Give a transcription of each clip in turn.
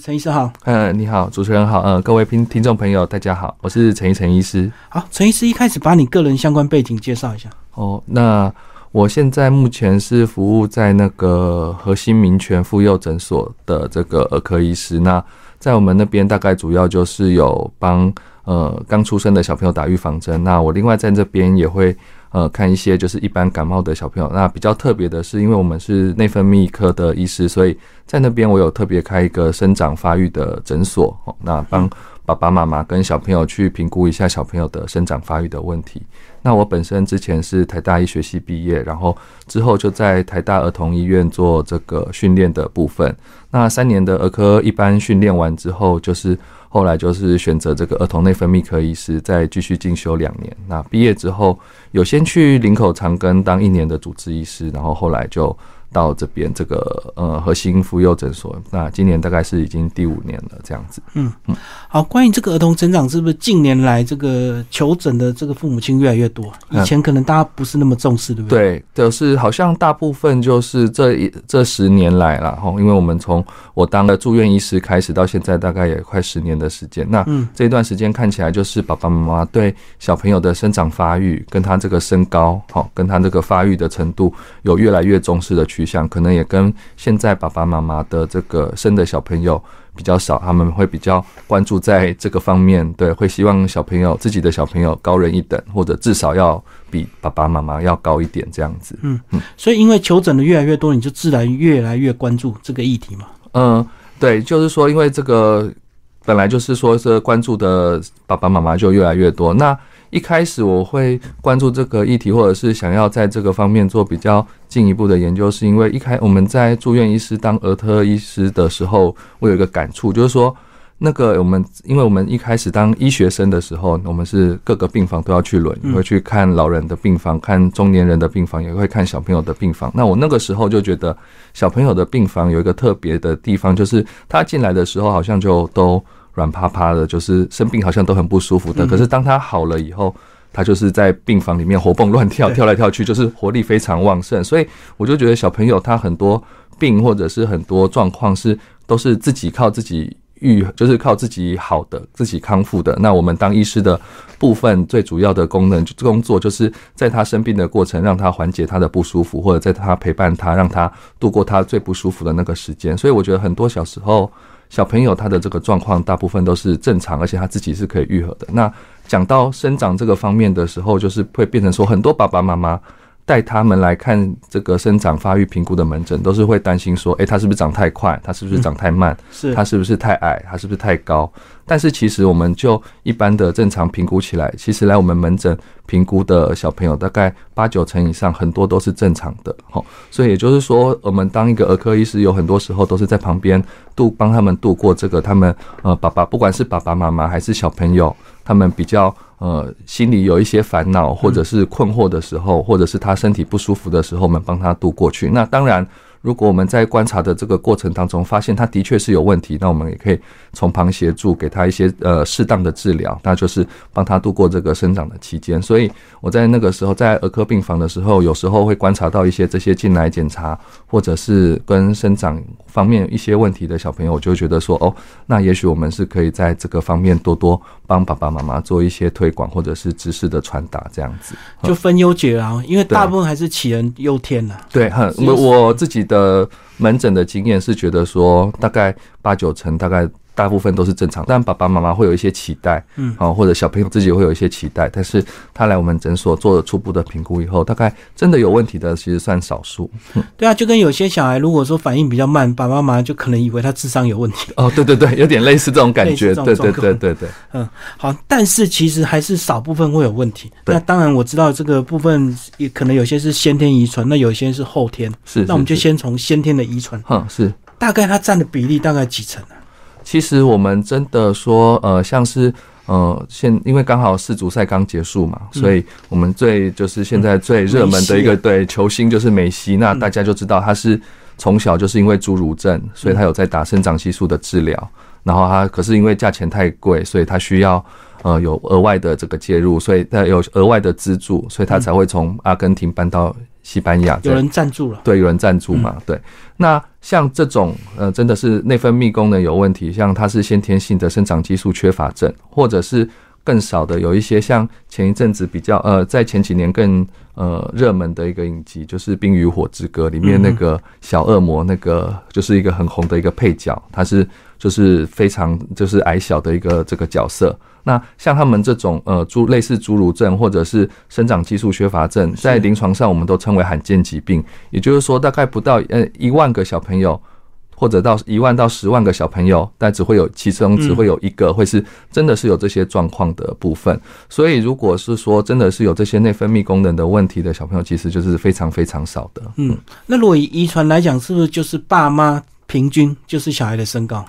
陈医师好，嗯，你好，主持人好，嗯，各位听听众朋友，大家好，我是陈医陈医师。好，陈医师一开始把你个人相关背景介绍一下。哦，那我现在目前是服务在那个核心民权妇幼诊所的这个儿科医师。那在我们那边大概主要就是有帮呃刚出生的小朋友打预防针。那我另外在这边也会。呃，看一些就是一般感冒的小朋友，那比较特别的是，因为我们是内分泌科的医师，所以在那边我有特别开一个生长发育的诊所，那帮爸爸妈妈跟小朋友去评估一下小朋友的生长发育的问题。那我本身之前是台大医学系毕业，然后之后就在台大儿童医院做这个训练的部分。那三年的儿科一般训练完之后，就是。后来就是选择这个儿童内分泌科医师，再继续进修两年。那毕业之后，有先去林口长庚当一年的主治医师，然后后来就。到这边这个呃核心妇幼诊所，那今年大概是已经第五年了，这样子。嗯嗯，好，关于这个儿童成长，是不是近年来这个求诊的这个父母亲越来越多？以前可能大家不是那么重视，对不对？对，就是好像大部分就是这一这十年来了哈，因为我们从我当了住院医师开始到现在，大概也快十年的时间。那这段时间看起来，就是爸爸妈妈对小朋友的生长发育，跟他这个身高，好，跟他这个发育的程度，有越来越重视的去。想可能也跟现在爸爸妈妈的这个生的小朋友比较少，他们会比较关注在这个方面，对，会希望小朋友自己的小朋友高人一等，或者至少要比爸爸妈妈要高一点这样子。嗯嗯，所以因为求诊的越来越多，你就自然越来越关注这个议题嘛。嗯，对，就是说，因为这个本来就是说是关注的爸爸妈妈就越来越多，那。一开始我会关注这个议题，或者是想要在这个方面做比较进一步的研究，是因为一开我们在住院医师当儿科医师的时候，我有一个感触，就是说那个我们，因为我们一开始当医学生的时候，我们是各个病房都要去轮，会去看老人的病房，看中年人的病房，也会看小朋友的病房。那我那个时候就觉得小朋友的病房有一个特别的地方，就是他进来的时候好像就都。软趴趴的，就是生病好像都很不舒服的。可是当他好了以后，他就是在病房里面活蹦乱跳，跳来跳去，就是活力非常旺盛。所以我就觉得小朋友他很多病或者是很多状况是都是自己靠自己愈，就是靠自己好的，自己康复的。那我们当医师的部分最主要的功能工作，就是在他生病的过程，让他缓解他的不舒服，或者在他陪伴他，让他度过他最不舒服的那个时间。所以我觉得很多小时候。小朋友他的这个状况大部分都是正常，而且他自己是可以愈合的。那讲到生长这个方面的时候，就是会变成说，很多爸爸妈妈带他们来看这个生长发育评估的门诊，都是会担心说，诶，他是不是长太快？他是不是长太慢？是，他是不是太矮？他是不是太高？但是其实我们就一般的正常评估起来，其实来我们门诊评估的小朋友大概八九成以上，很多都是正常的。好，所以也就是说，我们当一个儿科医师，有很多时候都是在旁边度帮他们度过这个他们呃爸爸，不管是爸爸妈妈还是小朋友，他们比较呃心里有一些烦恼或者是困惑的时候，或者是他身体不舒服的时候，我们帮他渡过去。那当然。如果我们在观察的这个过程当中发现他的确是有问题，那我们也可以从旁协助，给他一些呃适当的治疗，那就是帮他度过这个生长的期间。所以我在那个时候在儿科病房的时候，有时候会观察到一些这些进来检查或者是跟生长方面一些问题的小朋友，我就觉得说哦，那也许我们是可以在这个方面多多帮爸爸妈妈做一些推广或者是知识的传达，这样子就分忧解啊，因为大部分还是杞人忧天呐。对，很我我自己。的门诊的经验是觉得说，大概八九成，大概。大部分都是正常，但爸爸妈妈会有一些期待，嗯，好，或者小朋友自己会有一些期待，但是他来我们诊所做了初步的评估以后，大概真的有问题的，其实算少数。对啊，就跟有些小孩如果说反应比较慢，爸爸妈妈就可能以为他智商有问题。哦，对对对，有点类似这种感觉，对对对对对。嗯，好，但是其实还是少部分会有问题。那当然我知道这个部分也可能有些是先天遗传，那有些是后天。是，那我们就先从先天的遗传。嗯，是。大概它占的比例大概几成啊？其实我们真的说，呃，像是，呃，现因为刚好世足赛刚结束嘛，所以我们最就是现在最热门的一个对球星就是梅西，那大家就知道他是从小就是因为侏儒症，所以他有在打生长激素的治疗，然后他可是因为价钱太贵，所以他需要呃有额外的这个介入，所以他有额外的资助，所以他才会从阿根廷搬到西班牙，有人赞助了，对，有人赞助嘛，对。那像这种呃，真的是内分泌功能有问题，像它是先天性的生长激素缺乏症，或者是更少的有一些像前一阵子比较呃，在前几年更呃热门的一个影集，就是《冰与火之歌》里面那个小恶魔，那个就是一个很红的一个配角，他是就是非常就是矮小的一个这个角色。那像他们这种呃侏类似侏儒症或者是生长激素缺乏症，在临床上我们都称为罕见疾病。也就是说，大概不到呃一万个小朋友，或者到一万到十万个小朋友，但只会有其中只会有一个会是真的是有这些状况的部分。所以，如果是说真的是有这些内分泌功能的问题的小朋友，其实就是非常非常少的。嗯，那如果以遗传来讲，是不是就是爸妈平均就是小孩的身高？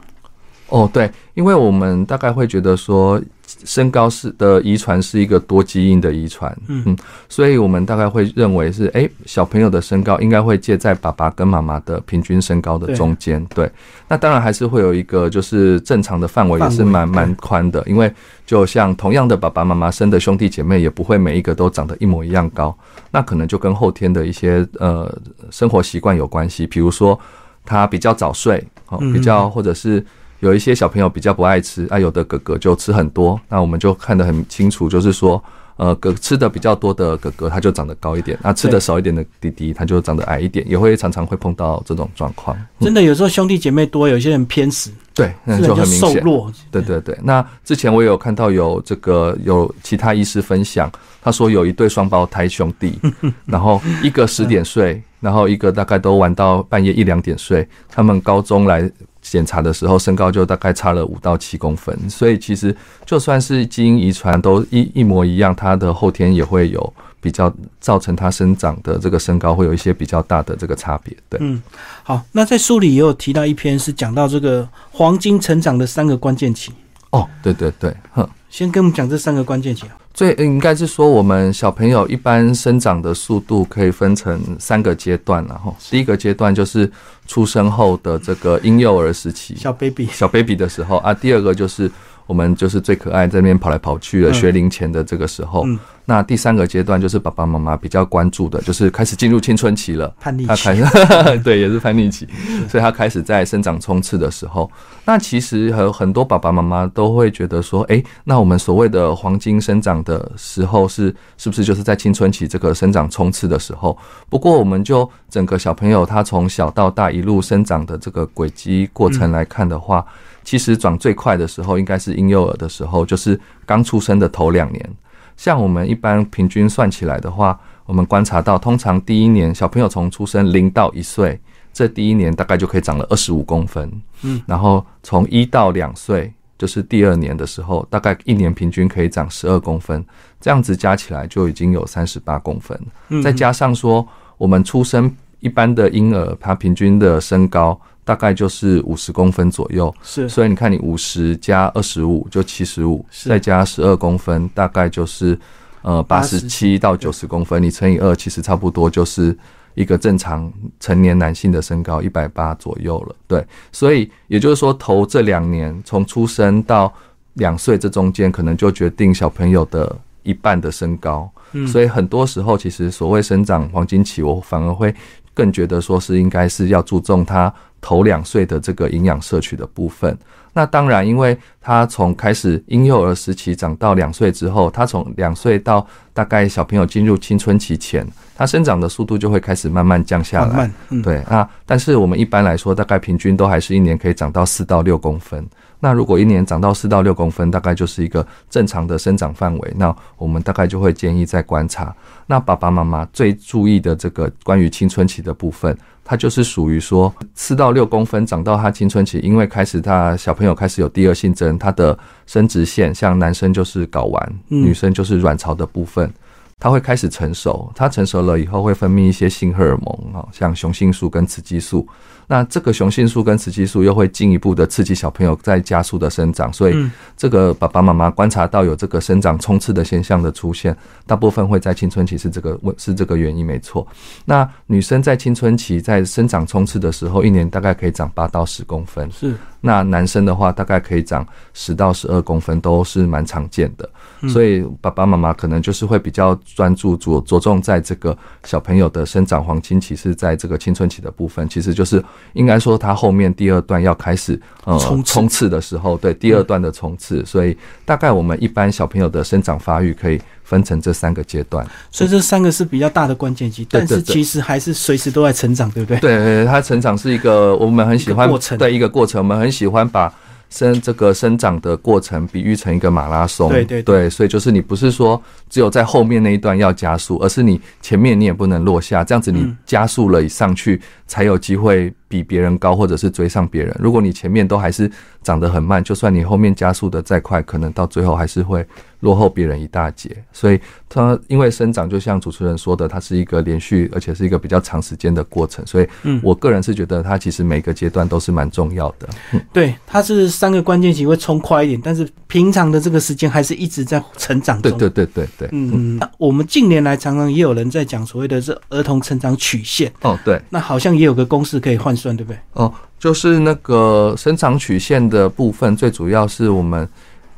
哦，对，因为我们大概会觉得说。身高是的遗传是一个多基因的遗传，嗯，所以我们大概会认为是，哎，小朋友的身高应该会介在爸爸跟妈妈的平均身高的中间，对。那当然还是会有一个就是正常的范围，也是蛮蛮宽的，因为就像同样的爸爸妈妈生的兄弟姐妹，也不会每一个都长得一模一样高，那可能就跟后天的一些呃生活习惯有关系，比如说他比较早睡，哦，比较或者是。有一些小朋友比较不爱吃，啊，有的哥哥就吃很多，那我们就看得很清楚，就是说，呃，哥吃的比较多的哥哥，他就长得高一点；那吃的少一点的弟弟，他就长得矮一点，也会常常会碰到这种状况。真的，有时候兄弟姐妹多，有些人偏食，对，那就很明显。瘦对对对。那之前我有看到有这个有其他医师分享，他说有一对双胞胎兄弟，然后一个十点睡，然后一个大概都玩到半夜一两点睡，他们高中来。检查的时候，身高就大概差了五到七公分，所以其实就算是基因遗传都一一模一样，它的后天也会有比较造成它生长的这个身高会有一些比较大的这个差别。对，嗯，好，那在书里也有提到一篇是讲到这个黄金成长的三个关键期。哦，对对对，哼，先跟我们讲这三个关键期。最应该是说，我们小朋友一般生长的速度可以分成三个阶段，然后第一个阶段就是出生后的这个婴幼儿时期，小 baby，小 baby 的时候啊，第二个就是我们就是最可爱，在那边跑来跑去的学龄前的这个时候。那第三个阶段就是爸爸妈妈比较关注的，就是开始进入青春期了，叛逆期，对，也是叛逆期，所以他开始在生长冲刺的时候。那其实有很多爸爸妈妈都会觉得说，哎，那我们所谓的黄金生长的时候是是不是就是在青春期这个生长冲刺的时候？不过我们就整个小朋友他从小到大一路生长的这个轨迹过程来看的话，其实长最快的时候应该是婴幼儿的时候，就是刚出生的头两年。像我们一般平均算起来的话，我们观察到，通常第一年小朋友从出生零到一岁，这第一年大概就可以长了二十五公分。嗯，然后从一到两岁，就是第二年的时候，大概一年平均可以长十二公分，这样子加起来就已经有三十八公分。再加上说，我们出生一般的婴儿，他平均的身高。大概就是五十公分左右，是，所以你看，你五十加二十五就七十五，再加十二公分，大概就是呃八十七到九十公分，你乘以二，其实差不多就是一个正常成年男性的身高一百八左右了。对，所以也就是说，头这两年从出生到两岁这中间，可能就决定小朋友的一半的身高。嗯，所以很多时候，其实所谓生长黄金期，我反而会更觉得说是应该是要注重他。头两岁的这个营养摄取的部分，那当然，因为他从开始婴幼儿时期长到两岁之后，他从两岁到大概小朋友进入青春期前，他生长的速度就会开始慢慢降下来。对啊，但是我们一般来说，大概平均都还是一年可以长到四到六公分。那如果一年长到四到六公分，大概就是一个正常的生长范围。那我们大概就会建议再观察。那爸爸妈妈最注意的这个关于青春期的部分。它就是属于说四到六公分长到他青春期，因为开始他小朋友开始有第二性征，他的生殖腺像男生就是睾丸，女生就是卵巢的部分，他会开始成熟。他成熟了以后会分泌一些性荷尔蒙啊，像雄性素跟雌激素。那这个雄性素跟雌激素又会进一步的刺激小朋友在加速的生长，所以这个爸爸妈妈观察到有这个生长冲刺的现象的出现，大部分会在青春期是这个问是这个原因没错。那女生在青春期在生长冲刺的时候，一年大概可以长八到十公分，是。那男生的话，大概可以长十到十二公分，都是蛮常见的。所以爸爸妈妈可能就是会比较专注着着重在这个小朋友的生长黄金期是在这个青春期的部分，其实就是应该说他后面第二段要开始呃冲刺的时候，对第二段的冲刺。所以大概我们一般小朋友的生长发育可以。分成这三个阶段，所以这三个是比较大的关键期，但是其实还是随时都在成长，对不对？对，它成长是一个我们很喜欢的一个过程，我们很喜欢把。生这个生长的过程比喻成一个马拉松，对对对，所以就是你不是说只有在后面那一段要加速，而是你前面你也不能落下，这样子你加速了上去才有机会比别人高或者是追上别人。如果你前面都还是长得很慢，就算你后面加速的再快，可能到最后还是会落后别人一大截。所以它因为生长就像主持人说的，它是一个连续而且是一个比较长时间的过程，所以我个人是觉得它其实每个阶段都是蛮重要的。对，它是。三个关键期会冲快一点，但是平常的这个时间还是一直在成长中。对对对对对。嗯，我们近年来常常也有人在讲所谓的这儿童成长曲线。哦，对。那好像也有个公式可以换算，对不对？哦，就是那个生长曲线的部分，最主要是我们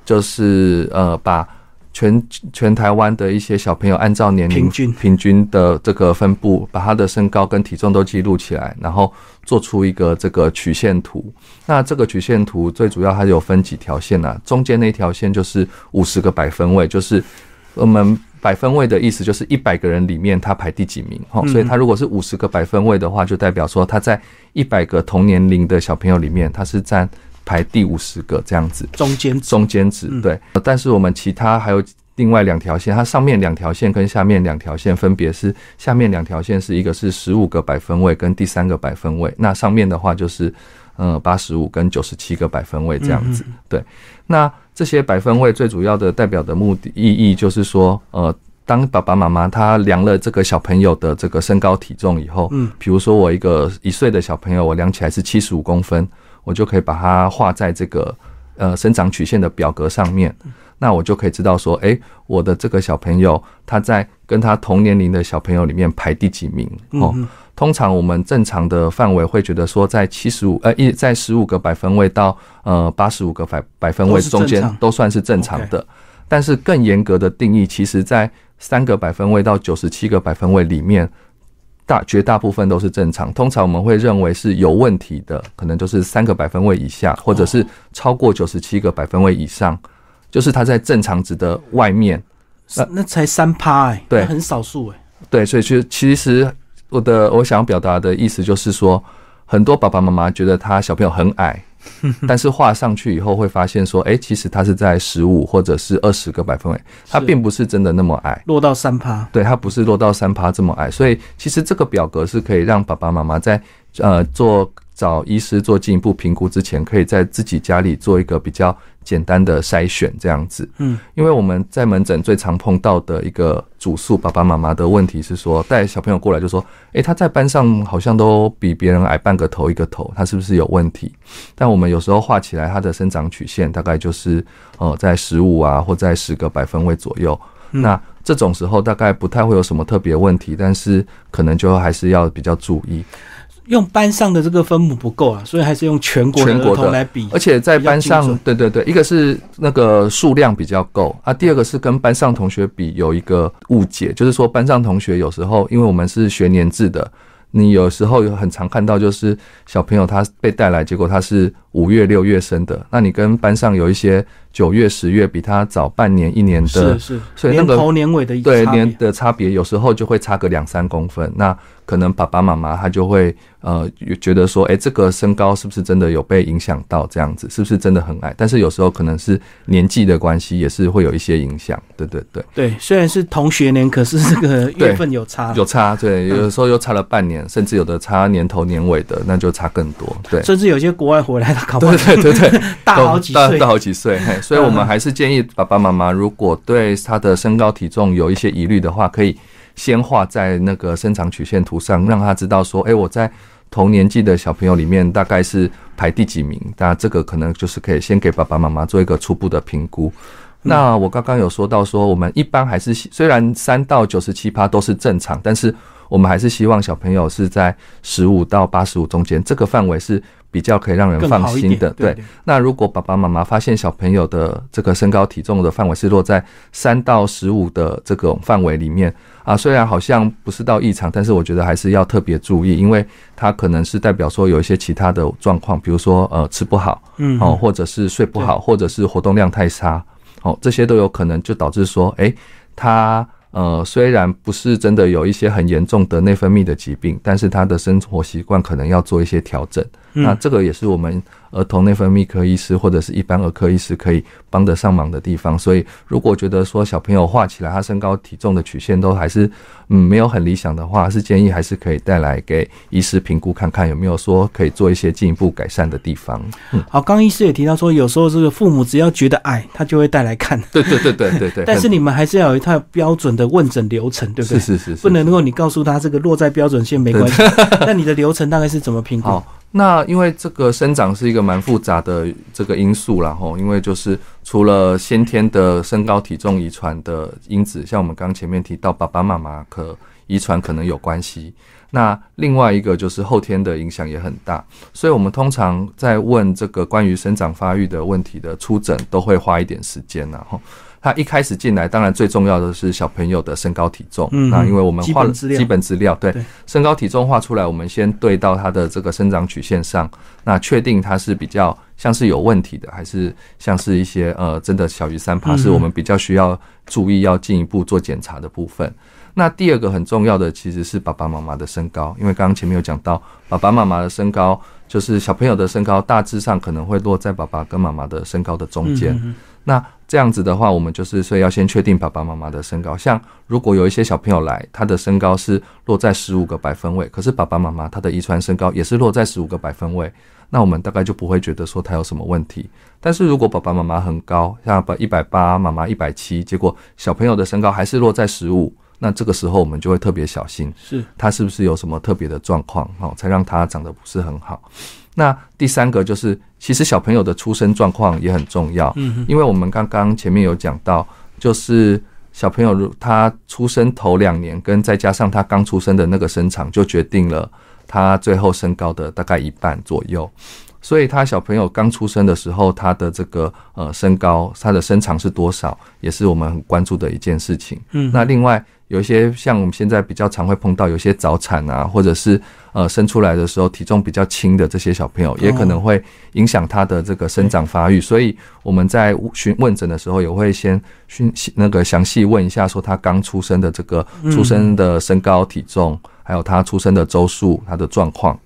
就是呃把。全全台湾的一些小朋友，按照年龄平均平均的这个分布，把他的身高跟体重都记录起来，然后做出一个这个曲线图。那这个曲线图最主要它有分几条线呢？中间那条线就是五十个百分位，就是我们百分位的意思就是一百个人里面他排第几名。哈，所以他如果是五十个百分位的话，就代表说他在一百个同年龄的小朋友里面，他是占。排第五十个这样子，中间中间值对，但是我们其他还有另外两条线，它上面两条线跟下面两条线分别是，下面两条线是一个是十五个百分位跟第三个百分位，那上面的话就是嗯八十五跟九十七个百分位这样子，对。那这些百分位最主要的代表的目的意义就是说，呃，当爸爸妈妈他量了这个小朋友的这个身高体重以后，嗯，比如说我一个一岁的小朋友，我量起来是七十五公分。我就可以把它画在这个呃生长曲线的表格上面，那我就可以知道说，哎，我的这个小朋友他在跟他同年龄的小朋友里面排第几名哦。通常我们正常的范围会觉得说，在七十五呃一在十五个百分位到呃八十五个百百分位中间都算是正常的，但是更严格的定义，其实在三个百分位到九十七个百分位里面。大绝大部分都是正常，通常我们会认为是有问题的，可能就是三个百分位以下，或者是超过九十七个百分位以上，就是它在正常值的外面。那那才三趴哎，对，很少数哎。对，所以其实其实我的我想要表达的意思就是说，很多爸爸妈妈觉得他小朋友很矮。但是画上去以后会发现说，哎，其实他是在十五或者是二十个百分位，他并不是真的那么矮，落到三趴。对，他不是落到三趴这么矮，所以其实这个表格是可以让爸爸妈妈在呃做。找医师做进一步评估之前，可以在自己家里做一个比较简单的筛选，这样子。嗯，因为我们在门诊最常碰到的一个主诉，爸爸妈妈的问题是说，带小朋友过来就说，诶，他在班上好像都比别人矮半个头一个头，他是不是有问题？但我们有时候画起来，他的生长曲线大概就是呃在十五啊，或在十个百分位左右。那这种时候大概不太会有什么特别问题，但是可能就还是要比较注意。用班上的这个分母不够啊，所以还是用全国的儿童来比。而且在班上，对对对，一个是那个数量比较够啊，第二个是跟班上同学比有一个误解，就是说班上同学有时候，因为我们是学年制的，你有时候有很常看到就是小朋友他被带来，结果他是五月六月生的，那你跟班上有一些九月十月比他早半年一年的，是是，所以那个头年尾的对年的差别，有时候就会差个两三公分，那。可能爸爸妈妈他就会呃觉得说，哎，这个身高是不是真的有被影响到？这样子是不是真的很矮？但是有时候可能是年纪的关系，也是会有一些影响。对对对。对，虽然是同学年，可是这个月份有差。有差，对，有的时候又差了半年，甚至有的差年头年尾的，那就差更多。对，甚至有些国外回来的，考对对对对，大好几岁，大好几岁。所以我们还是建议爸爸妈妈，如果对他的身高体重有一些疑虑的话，可以。先画在那个生长曲线图上，让他知道说，哎，我在同年纪的小朋友里面大概是排第几名？那这个可能就是可以先给爸爸妈妈做一个初步的评估。那我刚刚有说到说，我们一般还是虽然三到九十七趴都是正常，但是我们还是希望小朋友是在十五到八十五中间，这个范围是。比较可以让人放心的，对。那如果爸爸妈妈发现小朋友的这个身高体重的范围是落在三到十五的这种范围里面啊，虽然好像不是到异常，但是我觉得还是要特别注意，因为它可能是代表说有一些其他的状况，比如说呃吃不好，嗯，哦，或者是睡不好，或者是活动量太差，哦，这些都有可能就导致说，哎，他。呃，虽然不是真的有一些很严重的内分泌的疾病，但是他的生活习惯可能要做一些调整。那这个也是我们。儿童内分泌科医师或者是一般儿科医师可以帮得上忙的地方，所以如果觉得说小朋友画起来他身高体重的曲线都还是嗯没有很理想的话，是建议还是可以带来给医师评估看看有没有说可以做一些进一步改善的地方。嗯，好，刚医师也提到说，有时候这个父母只要觉得矮，他就会带来看。对对对对对 对。但是你们还是要有一套标准的问诊流程，对不对？是是是。不能够你告诉他这个落在标准线没关系，那你的流程大概是怎么评估？那因为这个生长是一个蛮复杂的这个因素然后因为就是除了先天的身高体重遗传的因子，像我们刚前面提到爸爸妈妈可遗传可能有关系，那另外一个就是后天的影响也很大，所以我们通常在问这个关于生长发育的问题的出诊都会花一点时间然后。他一开始进来，当然最重要的是小朋友的身高体重。嗯，那因为我们画了基本资料，对身高体重画出来，我们先对到他的这个生长曲线上，那确定他是比较像是有问题的，还是像是一些呃真的小于三趴，是我们比较需要注意要进一步做检查的部分。那第二个很重要的其实是爸爸妈妈的身高，因为刚刚前面有讲到，爸爸妈妈的身高就是小朋友的身高大致上可能会落在爸爸跟妈妈的身高的中间。那这样子的话，我们就是所以要先确定爸爸妈妈的身高。像如果有一些小朋友来，他的身高是落在十五个百分位，可是爸爸妈妈他的遗传身高也是落在十五个百分位，那我们大概就不会觉得说他有什么问题。但是如果爸爸妈妈很高，像爸一百八，妈妈一百七，结果小朋友的身高还是落在十五，那这个时候我们就会特别小心，是他是不是有什么特别的状况，哦，才让他长得不是很好。那第三个就是，其实小朋友的出生状况也很重要，嗯，因为我们刚刚前面有讲到，就是小朋友如他出生头两年，跟再加上他刚出生的那个身长，就决定了他最后身高的大概一半左右。所以他小朋友刚出生的时候，他的这个呃身高，他的身长是多少，也是我们很关注的一件事情。嗯，那另外。有一些像我们现在比较常会碰到，有些早产啊，或者是呃生出来的时候体重比较轻的这些小朋友，也可能会影响他的这个生长发育。所以我们在询问诊的时候，也会先询那个详细问一下，说他刚出生的这个出生的身高体重，还有他出生的周数，他的状况。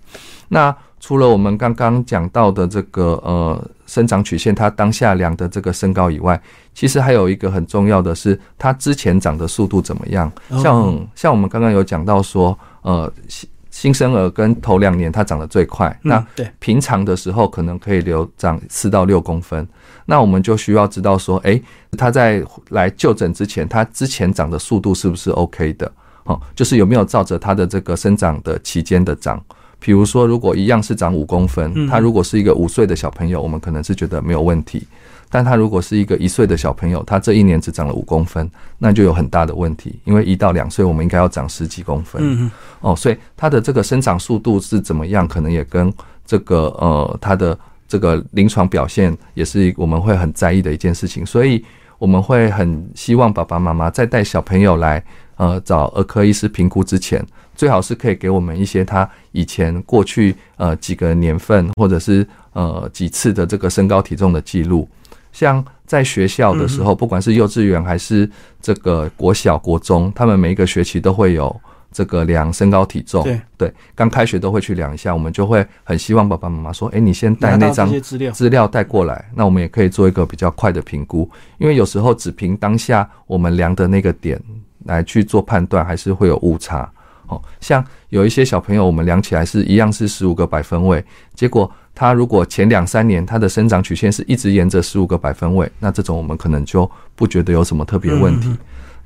那除了我们刚刚讲到的这个呃生长曲线，它当下量的这个身高以外，其实还有一个很重要的是，它之前长的速度怎么样？像像我们刚刚有讲到说，呃新新生儿跟头两年它长得最快，那对平常的时候可能可以留长四到六公分，那我们就需要知道说，诶，他在来就诊之前，他之前长的速度是不是 OK 的？哦，就是有没有照着他的这个生长的期间的长。比如说，如果一样是长五公分，他如果是一个五岁的小朋友，我们可能是觉得没有问题；但他如果是一个一岁的小朋友，他这一年只长了五公分，那就有很大的问题。因为一到两岁，我们应该要长十几公分。哦，所以他的这个生长速度是怎么样，可能也跟这个呃他的这个临床表现也是我们会很在意的一件事情。所以我们会很希望爸爸妈妈在带小朋友来呃找儿科医师评估之前。最好是可以给我们一些他以前过去呃几个年份或者是呃几次的这个身高体重的记录，像在学校的时候，不管是幼稚园还是这个国小国中，他们每一个学期都会有这个量身高体重。对。对，刚开学都会去量一下，我们就会很希望爸爸妈妈说，哎，你先带那张资料带过来，那我们也可以做一个比较快的评估，因为有时候只凭当下我们量的那个点来去做判断，还是会有误差。哦，像有一些小朋友，我们量起来是一样是十五个百分位，结果他如果前两三年他的生长曲线是一直沿着十五个百分位，那这种我们可能就不觉得有什么特别问题。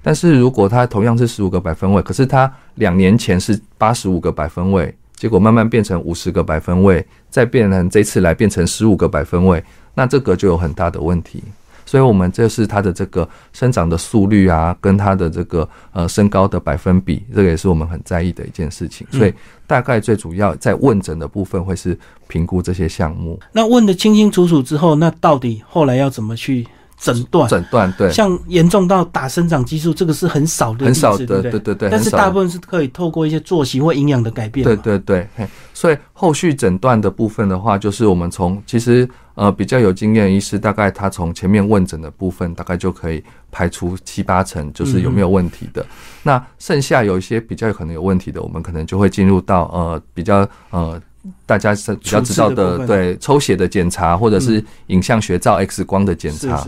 但是如果他同样是十五个百分位，可是他两年前是八十五个百分位，结果慢慢变成五十个百分位，再变成这次来变成十五个百分位，那这个就有很大的问题。所以，我们这是它的这个生长的速率啊，跟它的这个呃身高的百分比，这个也是我们很在意的一件事情。所以，大概最主要在问诊的部分会是评估这些项目。那问的清清楚楚之后，那到底后来要怎么去？诊断，诊断，对，像严重到打生长激素，这个是很少的，很少的，对对对。但是大部分是可以透过一些作息或营养的改变。对对对，所以后续诊断的部分的话，就是我们从其实呃比较有经验的医师，大概他从前面问诊的部分，大概就可以排除七八成，就是有没有问题的。那剩下有一些比较有可能有问题的，我们可能就会进入到呃比较呃。大家是比较知道的，对抽血的检查，或者是影像学照 X 光的检查，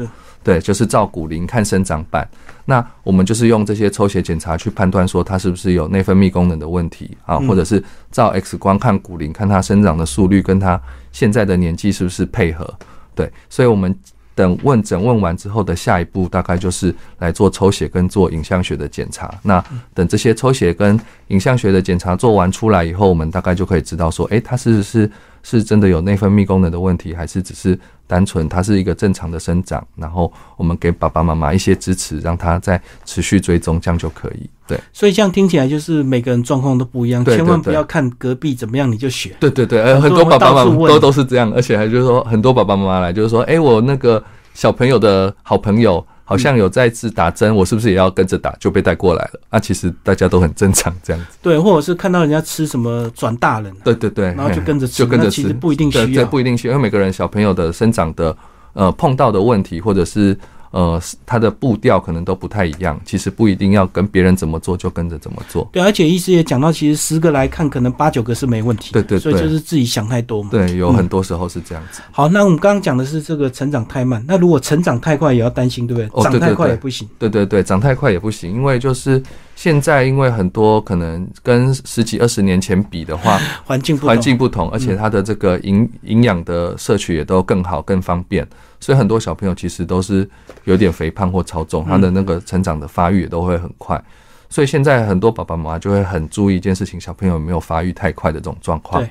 对，就是照骨龄看生长板。那我们就是用这些抽血检查去判断说它是不是有内分泌功能的问题啊，或者是照 X 光看骨龄，看它生长的速率跟它现在的年纪是不是配合。对，所以我们。等问诊问完之后的下一步，大概就是来做抽血跟做影像学的检查。那等这些抽血跟影像学的检查做完出来以后，我们大概就可以知道说，诶，他是是是真的有内分泌功能的问题，还是只是单纯它是一个正常的生长。然后我们给爸爸妈妈一些支持，让他再持续追踪，这样就可以。对，所以这样听起来就是每个人状况都不一样，千万不要看隔壁怎么样你就学。对对对，呃，很多爸爸妈妈都都是这样，而且还就是说，很多爸爸妈妈来就是说，哎，我那个小朋友的好朋友好像有再次打针，我是不是也要跟着打？就被带过来了。啊，其实大家都很正常这样子。对，或者是看到人家吃什么转大人，对对对，然后就跟着吃，就跟着吃，其实不一定需要，不一定需要，因为每个人小朋友的生长的呃碰到的问题，或者是。呃，它的步调可能都不太一样，其实不一定要跟别人怎么做就跟着怎么做。对，而且医师也讲到，其实十个来看，可能八九个是没问题。对对，所以就是自己想太多嘛。对，有很多时候是这样子。好，那我们刚刚讲的是这个成长太慢，那如果成长太快也要担心，对不对？长太快也不行。对对对，长太快也不行，因为就是现在，因为很多可能跟十几二十年前比的话，环境环境不同，而且它的这个营营养的摄取也都更好、更方便。所以很多小朋友其实都是有点肥胖或超重，他的那个成长的发育也都会很快。所以现在很多爸爸妈妈就会很注意一件事情：小朋友有没有发育太快的这种状况。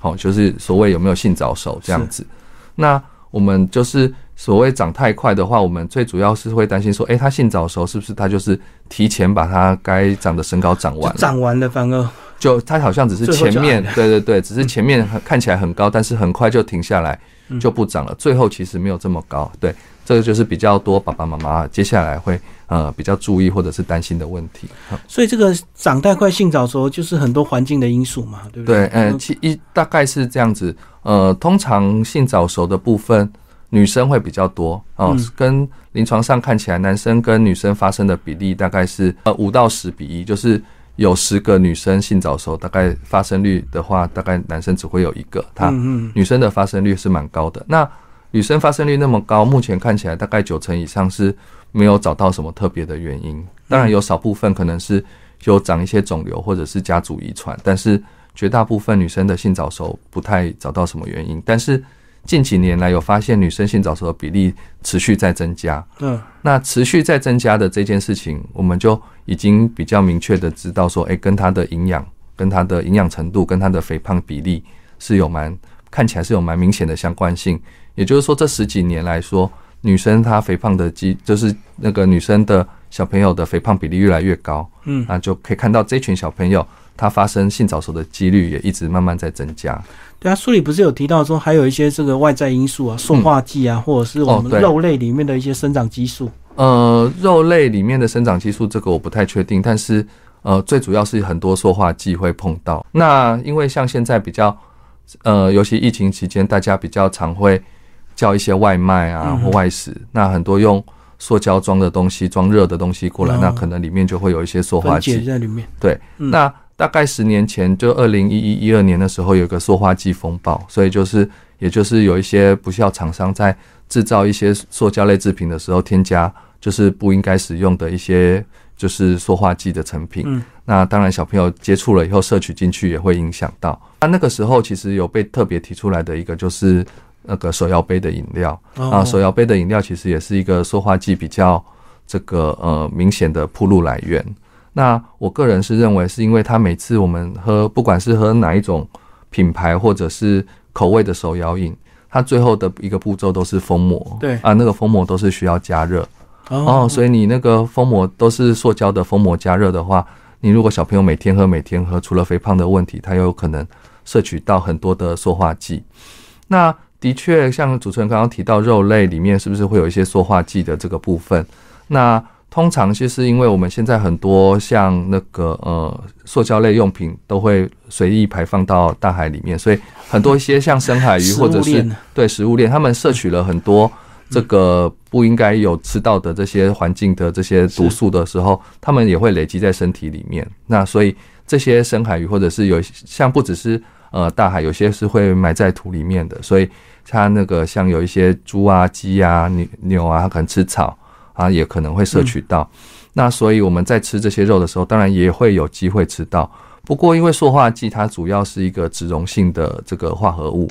好，就是所谓有没有性早熟这样子。那我们就是所谓长太快的话，我们最主要是会担心说，哎，他性早熟是不是他就是提前把他该长的身高长完？长完了，反而就他好像只是前面，对对对，只是前面看起来很高，但是很快就停下来。就不长了，最后其实没有这么高。对，这个就是比较多爸爸妈妈接下来会呃比较注意或者是担心的问题。所以这个长太快、性早熟，就是很多环境的因素嘛，对不对？对，嗯，其一大概是这样子。呃，通常性早熟的部分，女生会比较多哦，跟临床上看起来，男生跟女生发生的比例大概是呃五到十比一，就是。有十个女生性早熟，大概发生率的话，大概男生只会有一个。他女生的发生率是蛮高的。那女生发生率那么高，目前看起来大概九成以上是没有找到什么特别的原因。当然有少部分可能是有长一些肿瘤或者是家族遗传，但是绝大部分女生的性早熟不太找到什么原因。但是近几年来有发现女生性早熟的比例持续在增加，嗯，那持续在增加的这件事情，我们就已经比较明确的知道说，哎，跟她的营养、跟她的营养程度、跟她的肥胖比例是有蛮看起来是有蛮明显的相关性。也就是说，这十几年来说，女生她肥胖的基就是那个女生的小朋友的肥胖比例越来越高，嗯，那就可以看到这群小朋友她发生性早熟的几率也一直慢慢在增加。对啊，书里不是有提到说还有一些这个外在因素啊，塑化剂啊，或者是我们肉类里面的一些生长激素。呃，肉类里面的生长激素这个我不太确定，但是呃，最主要是很多塑化剂会碰到。那因为像现在比较呃，尤其疫情期间，大家比较常会叫一些外卖啊或外食，那很多用塑胶装的东西装热的东西过来，那可能里面就会有一些塑化剂在里面。对，那。大概十年前，就二零一一一二年的时候，有个塑化剂风暴，所以就是，也就是有一些不孝厂商在制造一些塑胶类制品的时候，添加就是不应该使用的一些就是塑化剂的成品。嗯，那当然小朋友接触了以后，摄取进去也会影响到。那那个时候其实有被特别提出来的一个，就是那个手摇杯的饮料啊，手摇杯的饮料其实也是一个塑化剂比较这个呃明显的铺路来源。那我个人是认为，是因为它每次我们喝，不管是喝哪一种品牌或者是口味的手摇饮，它最后的一个步骤都是封膜。对啊，那个封膜都是需要加热哦哦，所以你那个封膜都是塑胶的封膜加热的话，你如果小朋友每天喝每天喝，除了肥胖的问题，他又有可能摄取到很多的塑化剂。那的确，像主持人刚刚提到肉类里面是不是会有一些塑化剂的这个部分？那通常就是因为我们现在很多像那个呃塑胶类用品都会随意排放到大海里面，所以很多一些像深海鱼或者是对食物链，他们摄取了很多这个不应该有吃到的这些环境的这些毒素的时候，它们也会累积在身体里面。那所以这些深海鱼或者是有像不只是呃大海，有些是会埋在土里面的，所以它那个像有一些猪啊、鸡啊、牛牛啊，它可能吃草啊，也可能会摄取到。那所以我们在吃这些肉的时候，当然也会有机会吃到。不过因为塑化剂它主要是一个脂溶性的这个化合物，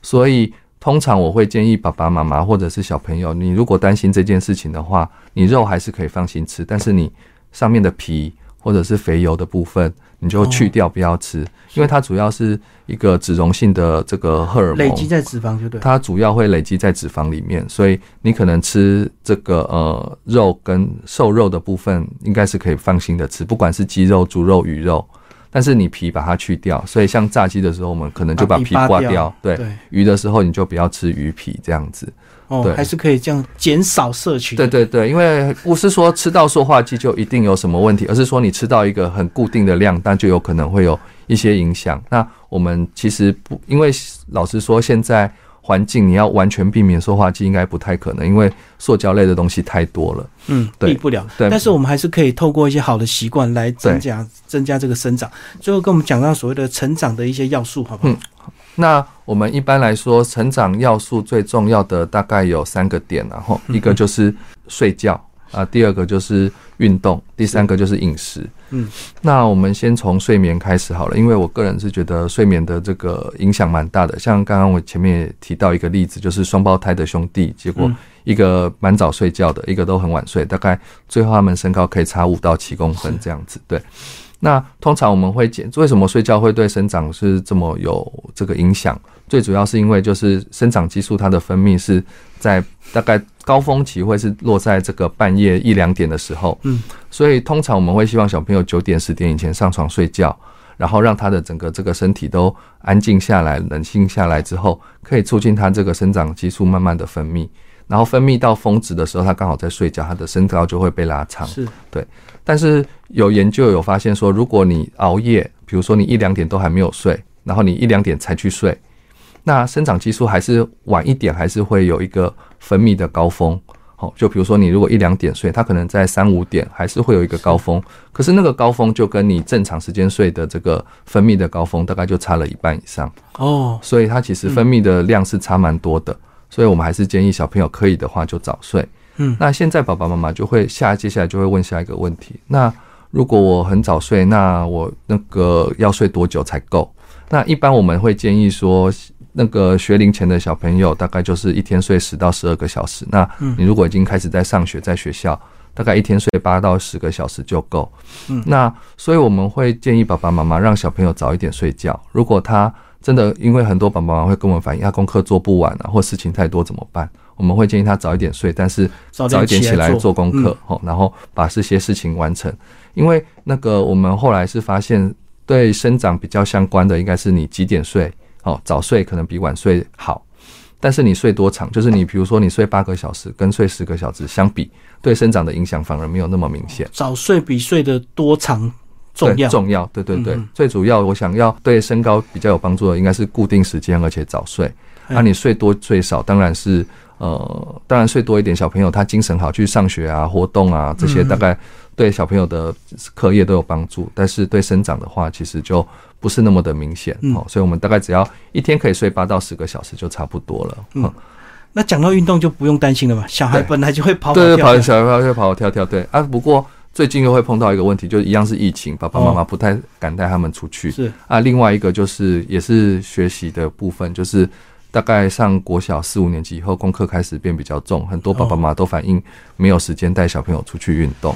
所以通常我会建议爸爸妈妈或者是小朋友，你如果担心这件事情的话，你肉还是可以放心吃，但是你上面的皮或者是肥油的部分，你就去掉不要吃，因为它主要是一个脂溶性的这个荷尔蒙，累积在脂肪就对。它主要会累积在脂肪里面，所以你可能吃这个呃肉跟瘦肉的部分，应该是可以放心的吃，不管是鸡肉、猪肉、鱼肉。但是你皮把它去掉，所以像炸鸡的时候，我们可能就把皮刮掉。对，对鱼的时候你就不要吃鱼皮这样子。对，哦还是可以这样减少摄取。对对对，因为不是说吃到塑化剂就一定有什么问题，而是说你吃到一个很固定的量，但就有可能会有一些影响。那我们其实不，因为老实说，现在环境你要完全避免塑化剂，应该不太可能，因为塑胶类的东西太多了。嗯，对避不了。对但是我们还是可以透过一些好的习惯来增加增加这个生长。最后跟我们讲到所谓的成长的一些要素，好不好？嗯那我们一般来说，成长要素最重要的大概有三个点，然后一个就是睡觉啊，第二个就是运动，第三个就是饮食。嗯，那我们先从睡眠开始好了，因为我个人是觉得睡眠的这个影响蛮大的。像刚刚我前面也提到一个例子，就是双胞胎的兄弟，结果嗯一个蛮早睡觉的，一个都很晚睡，大概最后他们身高可以差五到七公分这样子。对，那通常我们会减，为什么睡觉会对生长是这么有这个影响？最主要是因为就是生长激素它的分泌是在大概高峰期会是落在这个半夜一两点的时候，嗯，所以通常我们会希望小朋友九点十点以前上床睡觉，然后让他的整个这个身体都安静下来、冷静下来之后，可以促进他这个生长激素慢慢的分泌，然后分泌到峰值的时候，他刚好在睡觉，他的身高就会被拉长。是对但是有研究有发现说，如果你熬夜，比如说你一两点都还没有睡，然后你一两点才去睡，那生长激素还是晚一点，还是会有一个分泌的高峰。好，就比如说你如果一两点睡，它可能在三五点还是会有一个高峰，可是那个高峰就跟你正常时间睡的这个分泌的高峰大概就差了一半以上，哦，所以它其实分泌的量是差蛮多的。所以我们还是建议小朋友可以的话就早睡。嗯那现在爸爸妈妈就会下接下来就会问下一个问题：那如果我很早睡，那我那个要睡多久才够？那一般我们会建议说，那个学龄前的小朋友大概就是一天睡十到十二个小时。那嗯你如果已经开始在上学，在学校，大概一天睡八到十个小时就够。嗯那所以我们会建议爸爸妈妈让小朋友早一点睡觉。如果他真的因为很多爸爸妈妈会跟我们反映，他功课做不完啊，或事情太多怎么办？我们会建议他早一点睡，但是早早一点起来做做功课嗯，哦，然后把这些事情完成。因为那个我们后来是发现，对生长比较相关的应该是你几点睡，哦，早睡可能比晚睡好。但是你睡多长，就是你比如说你睡八个小时跟睡十个小时相比，对生长的影响反而没有那么明显。早睡比睡得多长重要。对重要，对对对，嗯最主要我想要对身高比较有帮助的，应该是固定时间而且早睡。嗯那、你睡多睡少，当然是呃，当然睡多一点，小朋友他精神好，去上学啊、活动啊这些，嗯大概对小朋友的课业都有帮助。但是对生长的话，其实就不是那么的明显嗯哦。所以我们大概只要一天可以睡八到十个小时就差不多了。嗯那讲到运动就不用担心了嘛，小孩本来就会跑跑对对，跑跳跳。小朋友会跑跑跳跳，对啊。不过最近又会碰到一个问题，就是一样是疫情，爸爸妈妈不太敢带他们出去。是啊，另外一个就是也是学习的部分，就是大概上国小四五年级以后，功课开始变比较重，很多爸爸妈妈都反映没有时间带小朋友出去运动。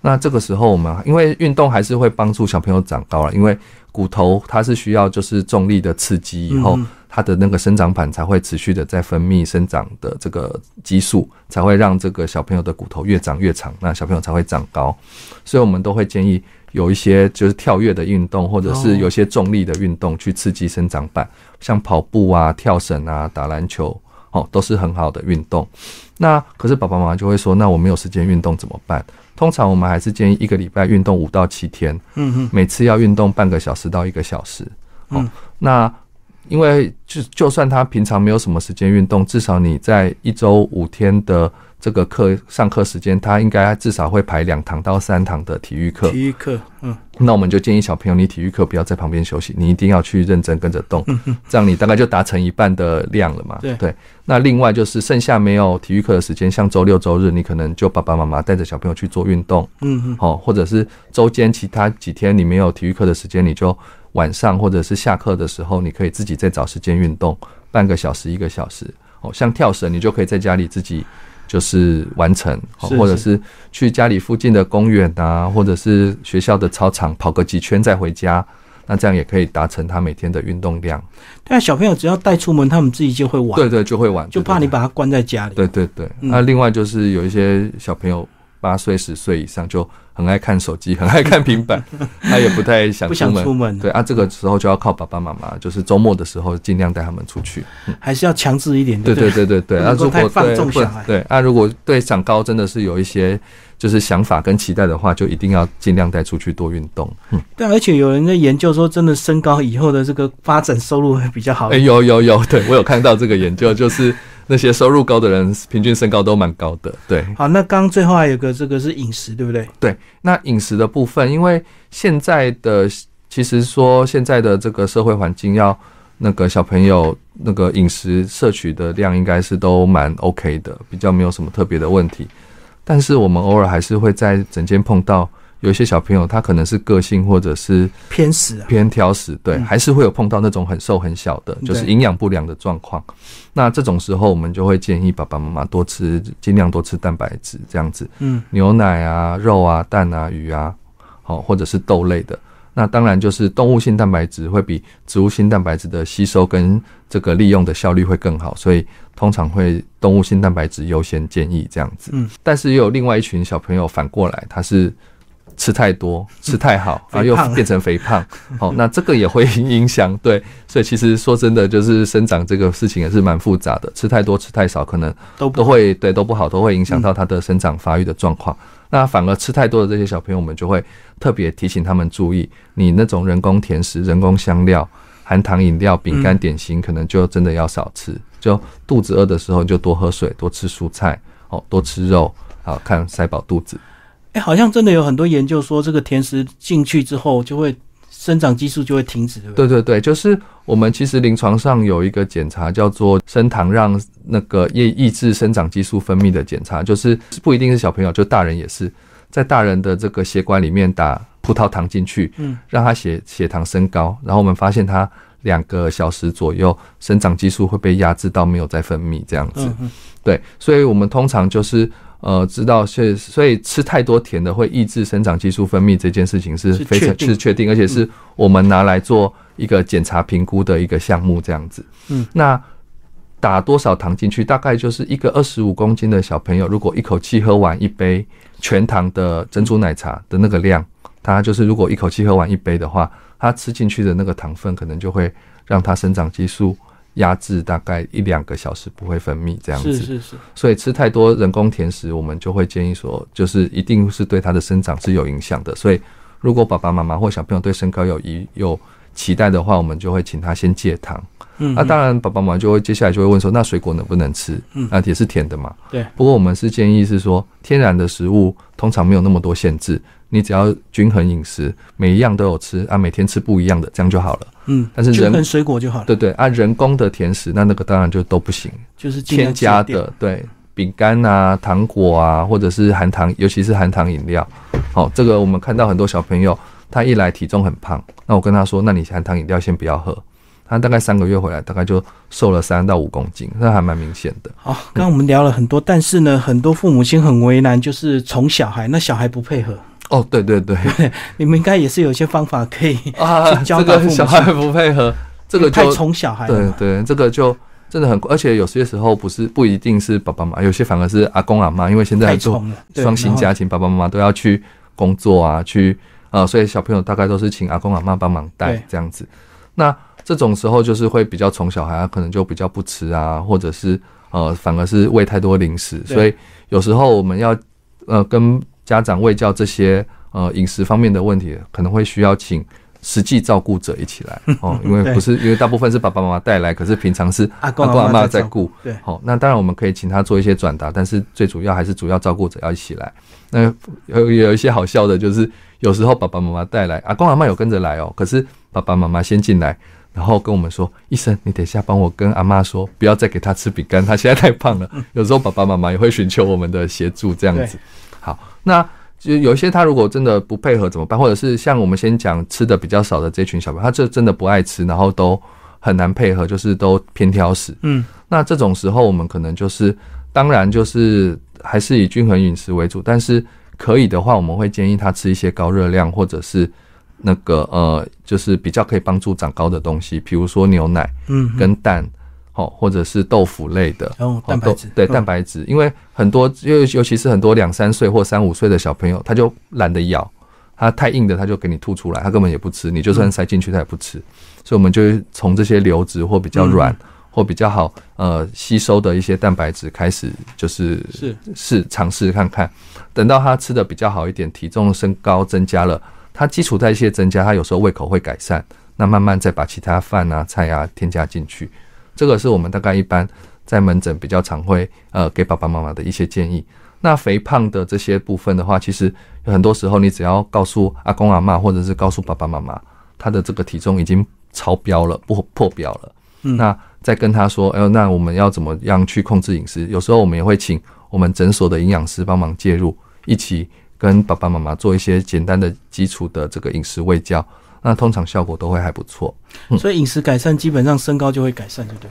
那这个时候我们因为运动还是会帮助小朋友长高了，因为骨头它是需要就是重力的刺激以后，它的那个生长板才会持续的在分泌生长的这个激素，才会让这个小朋友的骨头越长越长，那小朋友才会长高。所以我们都会建议有一些就是跳跃的运动，或者是有些重力的运动去刺激生长板，像跑步啊、跳绳啊、打篮球，哦，都是很好的运动。那可是爸爸妈妈就会说，那我没有时间运动怎么办？通常我们还是建议一个礼拜运动五到七天，嗯哼，每次要运动半个小时到一个小时。嗯，那因为就就算他平常没有什么时间运动，至少你在一周五天的。这个课上课时间，他应该至少会排两堂到三堂的体育课。体育课，嗯，那我们就建议小朋友，你体育课不要在旁边休息，你一定要去认真跟着动，这样你大概就达成一半的量了嘛。对，那另外就是剩下没有体育课的时间，像周六周日，你可能就爸爸妈妈带着小朋友去做运动，嗯嗯，好，或者是周间其他几天你没有体育课的时间，你就晚上或者是下课的时候，你可以自己再找时间运动，半个小时一个小时。哦，像跳绳，你就可以在家里自己。就是完成，或者是去家里附近的公园啊，或者是学校的操场跑个几圈再回家，那这样也可以达成他每天的运动量。对啊，小朋友只要带出门，他们自己就会玩。对对，就会玩，就怕你把他关在家里。对对对，那另外就是有一些小朋友八岁十岁以上就。很爱看手机，很爱看平板，他也不太想出门。对啊，这个时候就要靠爸爸妈妈，就是周末的时候尽量带他们出去。还是要强制一点。对对对对对。啊，如果放纵小孩，对啊，如果对长高真的是有一些就是想法跟期待的话，就一定要尽量带出去多运动。嗯，对，而且有人在研究说，真的身高以后的这个发展收入会比较好。哎，有有有，对我有看到这个研究，就是。那些收入高的人，平均身高都蛮高的。对，好，那刚最后还有个这个是饮食，对不对？对，那饮食的部分，因为现在的其实说现在的这个社会环境，要那个小朋友那个饮食摄取的量，应该是都蛮 OK 的，比较没有什么特别的问题。但是我们偶尔还是会在整间碰到。有一些小朋友，他可能是个性或者是偏食、偏挑食，对，还是会有碰到那种很瘦很小的，就是营养不良的状况。那这种时候，我们就会建议爸爸妈妈多吃，尽量多吃蛋白质，这样子，嗯，牛奶啊、肉啊、蛋啊、鱼啊，好，或者是豆类的。那当然就是动物性蛋白质会比植物性蛋白质的吸收跟这个利用的效率会更好，所以通常会动物性蛋白质优先建议这样子。嗯，但是也有另外一群小朋友反过来，他是。吃太多，吃太好，然后又变成肥胖，好，那这个也会 影响对，所以其实说真的，就是生长这个事情也是蛮复杂的，吃太多，吃太少，可能都都会对都不好，都会影响到他的生长发育的状况。那反而吃太多的这些小朋友，我们就会特别提醒他们注意，你那种人工甜食、人工香料、含糖饮料、饼干、点心，可能就真的要少吃。就肚子饿的时候，就多喝水，多吃蔬菜，哦，多吃肉，好看塞饱肚子。哎，好像真的有很多研究说，这个甜食进去之后，就会生长激素就会停止，对不对？对对对，就是我们其实临床上有一个检查叫做升糖让那个抑抑制生长激素分泌的检查，就是不一定是小朋友，就大人也是在大人的这个血管里面打葡萄糖进去，嗯，让他血血糖升高，然后我们发现他两个小时左右生长激素会被压制到没有再分泌这样子，对，所以我们通常就是。呃，知道是，所以吃太多甜的会抑制生长激素分泌这件事情是非常是确定，而且是我们拿来做一个检查评估的一个项目这样子。嗯，那打多少糖进去？大概就是一个二十五公斤的小朋友，如果一口气喝完一杯全糖的珍珠奶茶的那个量，他就是如果一口气喝完一杯的话，他吃进去的那个糖分可能就会让他生长激素。压制大概一两个小时不会分泌这样子，是是是。所以吃太多人工甜食，我们就会建议说，就是一定是对它的生长是有影响的。所以如果爸爸妈妈或小朋友对身高有疑有期待的话，我们就会请他先戒糖。嗯，那当然爸爸妈妈就会接下来就会问说，那水果能不能吃？嗯，那也是甜的嘛。对。不过我们是建议是说，天然的食物通常没有那么多限制。你只要均衡饮食，每一样都有吃啊，每天吃不一样的，这样就好了。嗯，但是均衡水果就好了。对对，啊人工的甜食，那那个当然就都不行。就是添加的，对，饼干啊、糖果啊，或者是含糖，尤其是含糖饮料。好，这个我们看到很多小朋友，他一来体重很胖，那我跟他说，那你含糖饮料先不要喝。他大概三个月回来，大概就瘦了三到五公斤，那还蛮明显的。好，刚刚我们聊了很多，但是呢，很多父母亲很为难，就是宠小孩，那小孩不配合。哦，对对对，你们应该也是有一些方法可以啊，这个小孩不配合，这个太宠小孩，对对，这个就真的很，而且有些时候不是不一定是爸爸妈妈，有些反而是阿公阿妈，因为现在做双薪家庭，爸爸妈妈都要去工作啊，去呃，所以小朋友大概都是请阿公阿妈帮忙带这样子。那这种时候就是会比较宠小孩，可能就比较不吃啊，或者是呃，反而是喂太多零食，所以有时候我们要呃跟。家长喂教这些呃饮食方面的问题，可能会需要请实际照顾者一起来 哦，因为不是因为大部分是爸爸妈妈带来，可是平常是阿公阿妈在顾。对，好，那当然我们可以请他做一些转达，但是最主要还是主要照顾者要一起来。那有有一些好笑的，就是有时候爸爸妈妈带来，阿公阿妈有跟着来哦，可是爸爸妈妈先进来，然后跟我们说：“医生，你等一下帮我跟阿妈说，不要再给他吃饼干，他现在太胖了。”有时候爸爸妈妈也会寻求我们的协助，这样子。好，那就有一些他如果真的不配合怎么办？或者是像我们先讲吃的比较少的这群小朋友，他这真的不爱吃，然后都很难配合，就是都偏挑食。嗯，那这种时候我们可能就是，当然就是还是以均衡饮食为主，但是可以的话，我们会建议他吃一些高热量或者是那个呃，就是比较可以帮助长高的东西，比如说牛奶，嗯，跟蛋。哦，或者是豆腐类的，哦，蛋白质，对，蛋白质，因为很多，尤尤其是很多两三岁或三五岁的小朋友，他就懒得咬，他太硬的他就给你吐出来，他根本也不吃，你就算塞进去他也不吃，所以我们就从这些流质或比较软或比较好呃吸收的一些蛋白质开始，就是是是尝试看看，等到他吃的比较好一点，体重升高增加了，他基础代谢增加，他有时候胃口会改善，那慢慢再把其他饭啊菜啊添加进去。这个是我们大概一般在门诊比较常会呃给爸爸妈妈的一些建议。那肥胖的这些部分的话，其实很多时候你只要告诉阿公阿妈，或者是告诉爸爸妈妈，他的这个体重已经超标了，不破表了。那再跟他说，哎，那我们要怎么样去控制饮食？有时候我们也会请我们诊所的营养师帮忙介入，一起跟爸爸妈妈做一些简单的基础的这个饮食喂教。那通常效果都会还不错，所以饮食改善基本上身高就会改善，对不对？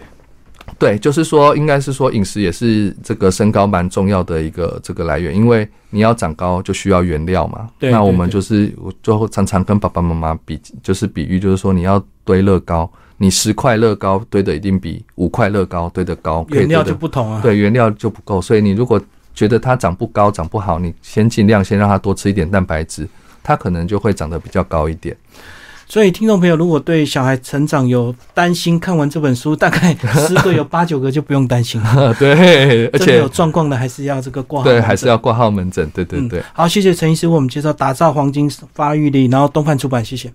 对，就是说，应该是说饮食也是这个身高蛮重要的一个这个来源，因为你要长高就需要原料嘛。对，那我们就是我最后常常跟爸爸妈妈比，就是比喻，就是说你要堆乐高，你十块乐高堆的一定比五块乐高堆的高，原料就不同啊。对，原料就不够，所以你如果觉得它长不高、长不好，你先尽量先让它多吃一点蛋白质，它可能就会长得比较高一点。所以，听众朋友，如果对小孩成长有担心，看完这本书，大概 十个有八九个就不用担心了。对，而且有状况的还是要这个挂号。对，还是要挂号门诊。对对对。好，谢谢陈医师为我们介绍打造黄金发育力，然后东范出版，谢谢。